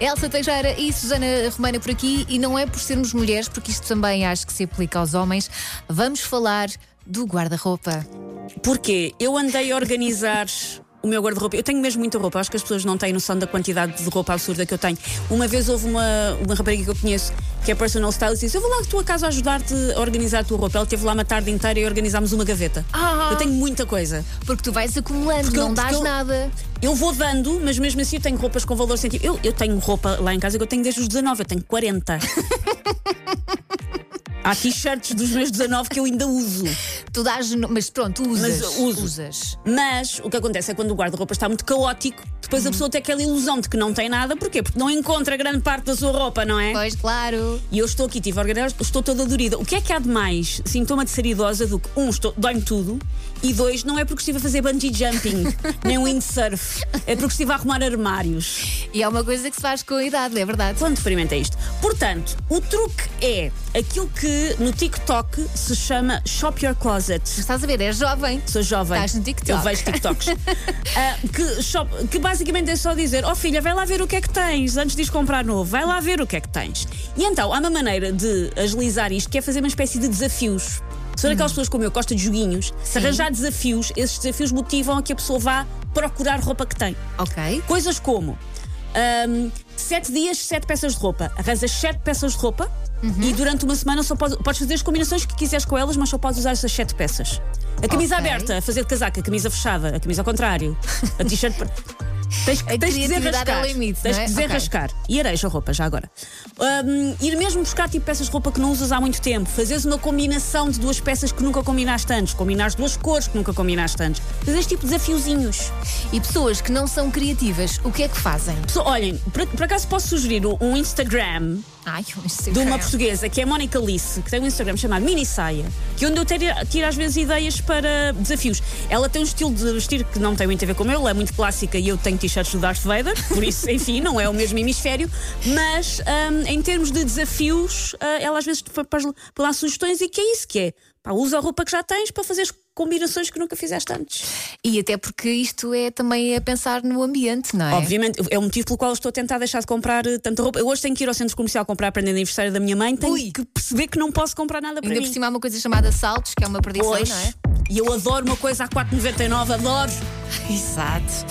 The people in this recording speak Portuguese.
Elsa Teixeira e Susana Romana por aqui, e não é por sermos mulheres, porque isto também acho que se aplica aos homens. Vamos falar do guarda-roupa. Porquê? Eu andei a organizar o meu guarda-roupa. Eu tenho mesmo muita roupa, acho que as pessoas não têm noção da quantidade de roupa absurda que eu tenho. Uma vez houve uma, uma rapariga que eu conheço que é personal stylist e disse: Eu vou lá à tua casa ajudar-te a organizar a tua roupa. Ela esteve lá uma tarde inteira e organizámos uma gaveta. Ah. Eu tenho muita coisa. Porque tu vais acumulando, Porque eu- não dás porque eu- nada. Eu vou dando, mas mesmo assim eu tenho roupas com valor sentido. Eu, eu tenho roupa lá em casa que eu tenho desde os 19, eu tenho 40. Há t-shirts dos meus 19 que eu ainda uso. Tu dás, mas pronto, usas. Mas uso. Usas. Mas o que acontece é quando o guarda-roupa está muito caótico, depois a pessoa tem aquela ilusão de que não tem nada. Porquê? Porque não encontra grande parte da sua roupa, não é? Pois, claro. E eu estou aqui, tive a organizar, estou toda dorida. O que é que há de mais sintoma de ser idosa do que, um, estou- dói-me tudo, e dois, não é porque estive a fazer bungee jumping, nem windsurf, é porque estive a arrumar armários. E é uma coisa que se faz com a idade, é verdade. Quando experimentei isto. Portanto, o truque é aquilo que no TikTok se chama Shop Your Closet. Estás a ver, és jovem. Sou jovem. Estás no TikTok. Eu vejo TikToks. Ah, que, shop- que basicamente é só dizer: Oh filha, vai lá ver o que é que tens antes de comprar novo. Vai lá ver o que é que tens. E então, há uma maneira de agilizar isto que é fazer uma espécie de desafios. Se for aquelas pessoas como eu, gosta de joguinhos, se Sim. arranjar desafios, esses desafios motivam a que a pessoa vá procurar roupa que tem. Ok. Coisas como ahm, sete dias, sete peças de roupa. Arranjas sete peças de roupa e durante uma semana só podes, podes fazer as combinações que quiseres com elas, mas só podes usar essas sete peças. A camisa Ok. aberta, a fazer de casaco, a camisa fechada, a camisa ao contrário, a t-shirt. Tens, que- que desenrascar. ao limite, tens não é? que desenrascar. E areja a roupa, já agora. Ahm, ir mesmo buscar tipo peças de roupa que não usas há muito tempo. Fazeres uma combinação de duas peças que nunca combinaste antes. Combinares duas cores que nunca combinaste antes. Fazeres tipo desafiozinhos. E pessoas que não são criativas, o que é que fazem? Pessoal, olhem, por, por acaso posso sugerir um Instagram Ai, um de uma portuguesa que é a Mónica Lice, que tem um Instagram chamado Mini Saia, que é onde eu tiro às vezes ideias para desafios. Ela tem um estilo de vestir que não tem muito a ver com o meu, ela é muito clássica e eu tenho t-shirts do Darth Vader, por isso, enfim, não é o mesmo hemisfério, mas hum, em termos de desafios, ah, ela às vezes lá sugestões e que é isso que é. Pá, usa a roupa que já tens para fazer combinações que nunca fizeste antes. E até porque isto é também a pensar no ambiente, não é? Obviamente, é o motivo pelo qual estou a tentar deixar de comprar eh, tanta roupa. Eu hoje tenho que ir ao centro comercial comprar prenda de aniversário da minha mãe, tenho Ui. que perceber que não posso comprar nada para Ainda mim. por cima há uma coisa chamada saltos, que é uma perdição, Pois. não é? E eu adoro uma coisa a 4,99, adoro. Exato.